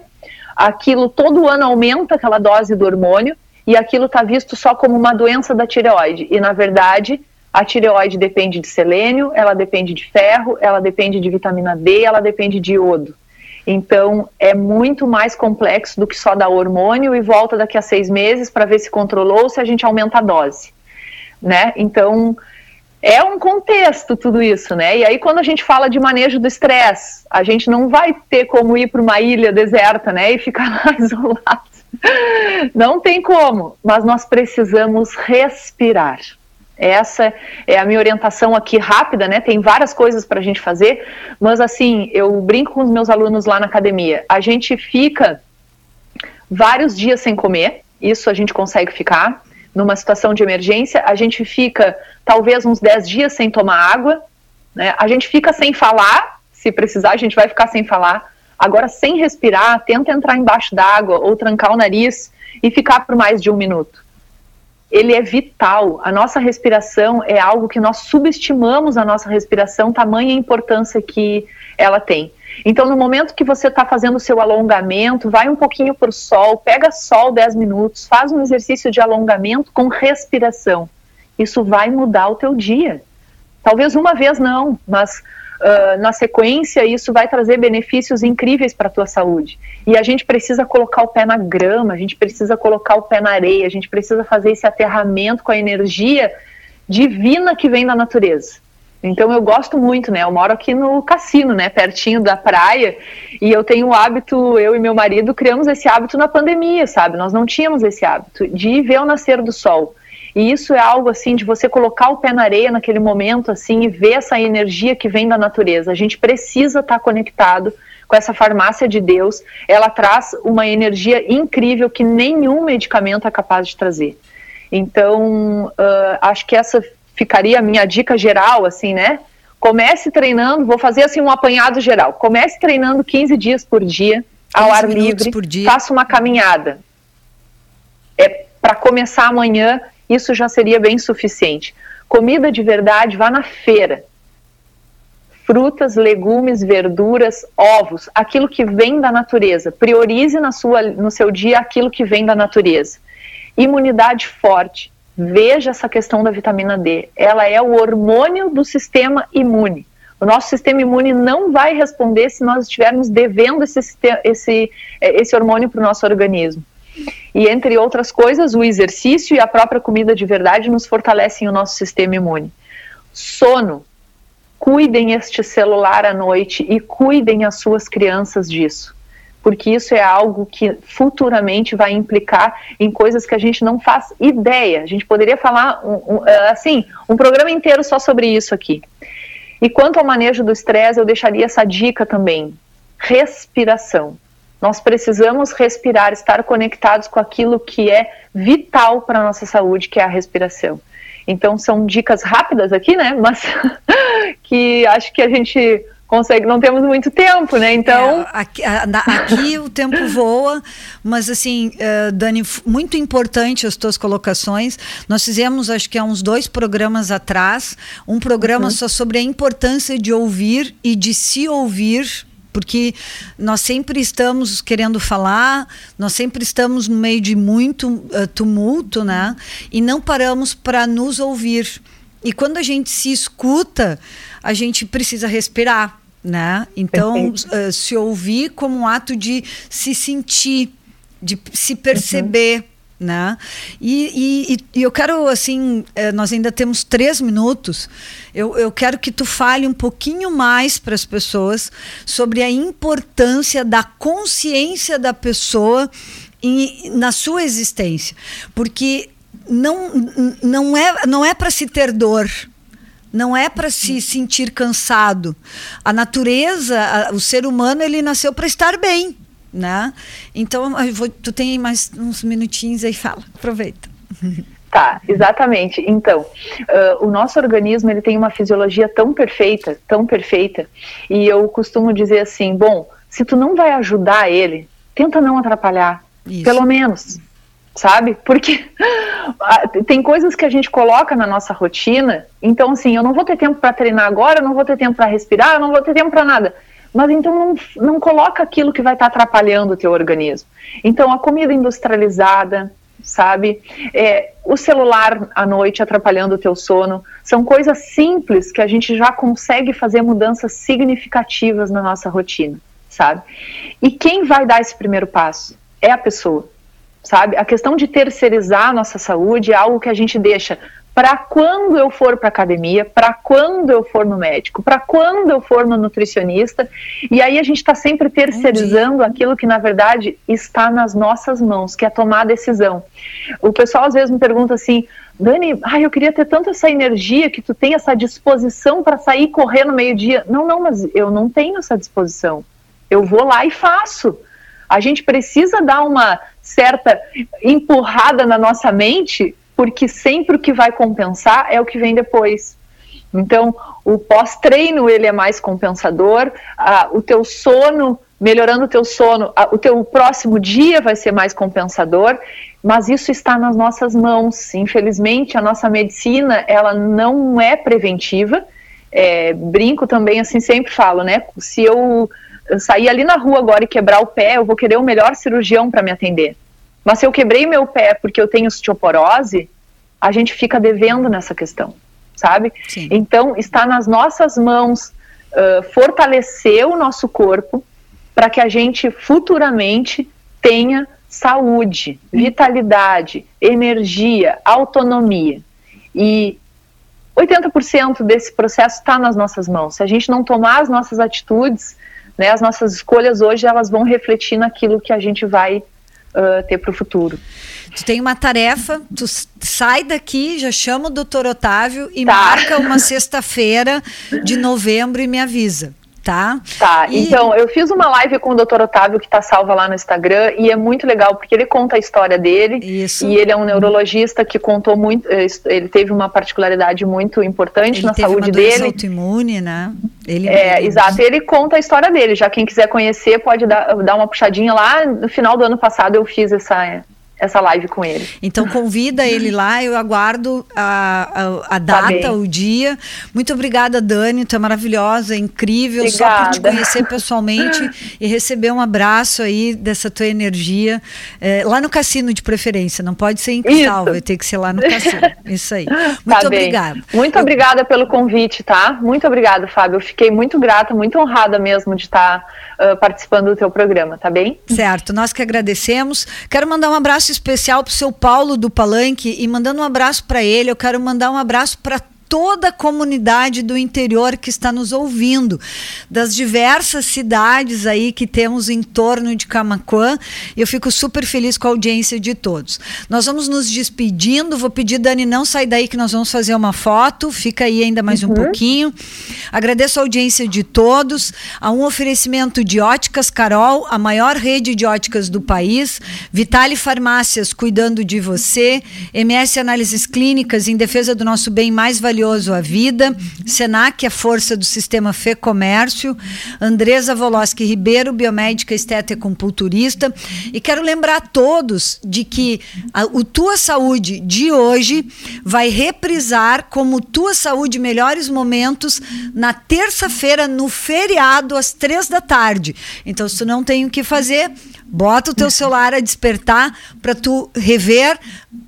aquilo todo ano aumenta aquela dose do hormônio, e aquilo está visto só como uma doença da tireoide, e na verdade a tireoide depende de selênio, ela depende de ferro, ela depende de vitamina D, ela depende de iodo. Então, é muito mais complexo do que só dar hormônio e volta daqui a seis meses para ver se controlou ou se a gente aumenta a dose, né? Então, é um contexto tudo isso, né? E aí, quando a gente fala de manejo do estresse, a gente não vai ter como ir para uma ilha deserta, né? E ficar lá isolado. Não tem como, mas nós precisamos respirar. Essa é a minha orientação aqui rápida, né? Tem várias coisas para a gente fazer, mas assim, eu brinco com os meus alunos lá na academia. A gente fica vários dias sem comer, isso a gente consegue ficar. Numa situação de emergência, a gente fica talvez uns 10 dias sem tomar água, né? A gente fica sem falar, se precisar, a gente vai ficar sem falar. Agora, sem respirar, tenta entrar embaixo d'água ou trancar o nariz e ficar por mais de um minuto ele é vital. A nossa respiração é algo que nós subestimamos a nossa respiração, tamanha importância que ela tem. Então, no momento que você está fazendo o seu alongamento, vai um pouquinho para o sol, pega sol 10 minutos, faz um exercício de alongamento com respiração. Isso vai mudar o teu dia. Talvez uma vez não, mas uh, na sequência, isso vai trazer benefícios incríveis para a tua saúde. E a gente precisa colocar o pé na grama, a gente precisa colocar o pé na areia, a gente precisa fazer esse aterramento com a energia divina que vem da natureza. Então eu gosto muito, né? Eu moro aqui no cassino, né? Pertinho da praia. E eu tenho o hábito, eu e meu marido criamos esse hábito na pandemia, sabe? Nós não tínhamos esse hábito de ver o nascer do sol. E isso é algo assim de você colocar o pé na areia naquele momento assim e ver essa energia que vem da natureza. A gente precisa estar conectado com essa farmácia de Deus. Ela traz uma energia incrível que nenhum medicamento é capaz de trazer. Então, uh, acho que essa ficaria a minha dica geral, assim, né? Comece treinando, vou fazer assim um apanhado geral. Comece treinando 15 dias por dia, ao ar livre, faça uma caminhada. É para começar amanhã isso já seria bem suficiente. Comida de verdade, vá na feira. Frutas, legumes, verduras, ovos, aquilo que vem da natureza. Priorize na sua, no seu dia aquilo que vem da natureza. Imunidade forte. Veja essa questão da vitamina D. Ela é o hormônio do sistema imune. O nosso sistema imune não vai responder se nós estivermos devendo esse, esse, esse hormônio para o nosso organismo. E entre outras coisas, o exercício e a própria comida de verdade nos fortalecem o nosso sistema imune. Sono. Cuidem este celular à noite e cuidem as suas crianças disso. Porque isso é algo que futuramente vai implicar em coisas que a gente não faz ideia. A gente poderia falar um, um, assim, um programa inteiro só sobre isso aqui. E quanto ao manejo do estresse, eu deixaria essa dica também: respiração. Nós precisamos respirar, estar conectados com aquilo que é vital para a nossa saúde, que é a respiração. Então são dicas rápidas aqui, né? Mas que acho que a gente consegue, não temos muito tempo, né? Então. É, aqui, aqui o tempo voa, mas assim, uh, Dani, muito importante as tuas colocações. Nós fizemos, acho que há uns dois programas atrás, um programa uhum. só sobre a importância de ouvir e de se ouvir porque nós sempre estamos querendo falar, nós sempre estamos no meio de muito uh, tumulto, né? E não paramos para nos ouvir. E quando a gente se escuta, a gente precisa respirar, né? Então, uh, se ouvir como um ato de se sentir, de se perceber. Uhum né? E, e, e, eu quero, assim, eh, nós ainda temos três minutos. Eu, eu quero que tu fale um pouquinho mais para as pessoas sobre a importância da consciência da pessoa em, na sua existência. Porque não, não é, não é para se ter dor. Não é para se sentir cansado. A natureza, a, o ser humano, ele nasceu para estar bem né? Então, vou, tu tem mais uns minutinhos aí, fala, aproveita. Tá, exatamente. Então, uh, o nosso organismo ele tem uma fisiologia tão perfeita, tão perfeita, e eu costumo dizer assim, bom, se tu não vai ajudar ele, tenta não atrapalhar, Isso. pelo menos. sabe? Porque tem coisas que a gente coloca na nossa rotina, então assim, eu não vou ter tempo para treinar agora, eu não vou ter tempo para respirar, eu não vou ter tempo para nada. Mas então não, não coloca aquilo que vai estar tá atrapalhando o teu organismo. Então a comida industrializada, sabe? É, o celular à noite atrapalhando o teu sono, são coisas simples que a gente já consegue fazer mudanças significativas na nossa rotina, sabe? E quem vai dar esse primeiro passo? É a pessoa sabe? A questão de terceirizar a nossa saúde é algo que a gente deixa para quando eu for para academia, para quando eu for no médico, para quando eu for no nutricionista, e aí a gente está sempre terceirizando Entendi. aquilo que na verdade está nas nossas mãos, que é tomar a decisão. O pessoal às vezes me pergunta assim, Dani, ai, eu queria ter tanto essa energia que tu tem essa disposição para sair correr no meio-dia. Não, não, mas eu não tenho essa disposição. Eu vou lá e faço. A gente precisa dar uma certa empurrada na nossa mente, porque sempre o que vai compensar é o que vem depois. Então, o pós-treino ele é mais compensador, ah, o teu sono, melhorando o teu sono, ah, o teu próximo dia vai ser mais compensador, mas isso está nas nossas mãos. Infelizmente, a nossa medicina ela não é preventiva. É, brinco também assim, sempre falo, né? Se eu sair ali na rua agora e quebrar o pé, eu vou querer o melhor cirurgião para me atender. Mas se eu quebrei meu pé porque eu tenho osteoporose, a gente fica devendo nessa questão, sabe? Sim. Então, está nas nossas mãos uh, fortalecer o nosso corpo para que a gente futuramente tenha saúde, vitalidade, energia, autonomia. E 80% desse processo está nas nossas mãos. Se a gente não tomar as nossas atitudes, né, as nossas escolhas hoje elas vão refletir naquilo que a gente vai uh, ter para o futuro. Tu tem uma tarefa, tu sai daqui, já chama o doutor Otávio e tá. marca uma sexta-feira de novembro e me avisa tá? Tá, e... então eu fiz uma live com o Dr. Otávio que tá salva lá no Instagram e é muito legal porque ele conta a história dele Isso. e ele é um neurologista que contou muito, eh, ele teve uma particularidade muito importante ele na saúde dele. autoimune, né? Ele é, mesmo. exato, ele conta a história dele, já quem quiser conhecer pode dar, dar uma puxadinha lá, no final do ano passado eu fiz essa essa live com ele. Então convida ele lá, eu aguardo a, a, a tá data, tá o dia. Muito obrigada, Dani, tu é maravilhosa, é incrível, obrigada. só por te conhecer pessoalmente e receber um abraço aí dessa tua energia, é, lá no cassino de preferência, não pode ser em Cristal, vai ter que ser lá no cassino, isso aí. Tá muito tá obrigada. Muito eu... obrigada pelo convite, tá? Muito obrigada, Fábio, eu fiquei muito grata, muito honrada mesmo de estar uh, participando do teu programa, tá bem? Certo, nós que agradecemos, quero mandar um abraço especial para o seu Paulo do Palanque e mandando um abraço para ele, eu quero mandar um abraço para toda a comunidade do interior que está nos ouvindo, das diversas cidades aí que temos em torno de Camacuã. Eu fico super feliz com a audiência de todos. Nós vamos nos despedindo. Vou pedir, Dani, não sai daí que nós vamos fazer uma foto. Fica aí ainda mais uhum. um pouquinho. Agradeço a audiência de todos. A um oferecimento de Óticas Carol, a maior rede de óticas do país. Vitale Farmácias cuidando de você. MS Análises Clínicas em defesa do nosso bem mais valioso valioso a vida, Senac, a força do sistema Fê Comércio, Andresa Voloski Ribeiro, biomédica esteta e compulturista. E quero lembrar a todos de que a, o Tua Saúde de hoje vai reprisar como Tua Saúde Melhores Momentos na terça-feira, no feriado, às três da tarde. Então, se tu não tem o que fazer, bota o teu celular a despertar para tu rever,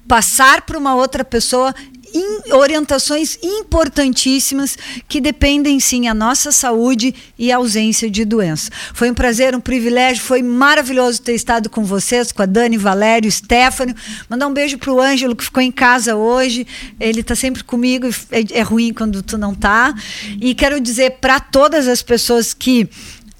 passar para uma outra pessoa in, orientações importantíssimas que dependem sim a nossa saúde e ausência de doença. Foi um prazer, um privilégio, foi maravilhoso ter estado com vocês, com a Dani, Valério, Stefano. Mandar um beijo para o Ângelo que ficou em casa hoje. Ele está sempre comigo, é, é ruim quando tu não tá. E quero dizer para todas as pessoas que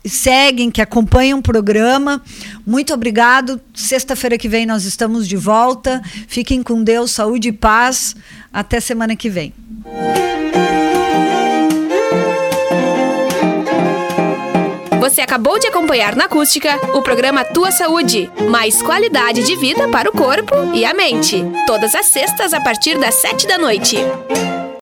seguem, que acompanham o programa. Muito obrigado. Sexta-feira que vem nós estamos de volta. Fiquem com Deus, saúde e paz. Até semana que vem. Você acabou de acompanhar na Acústica o programa Tua Saúde. Mais qualidade de vida para o corpo e a mente. Todas as sextas a partir das sete da noite.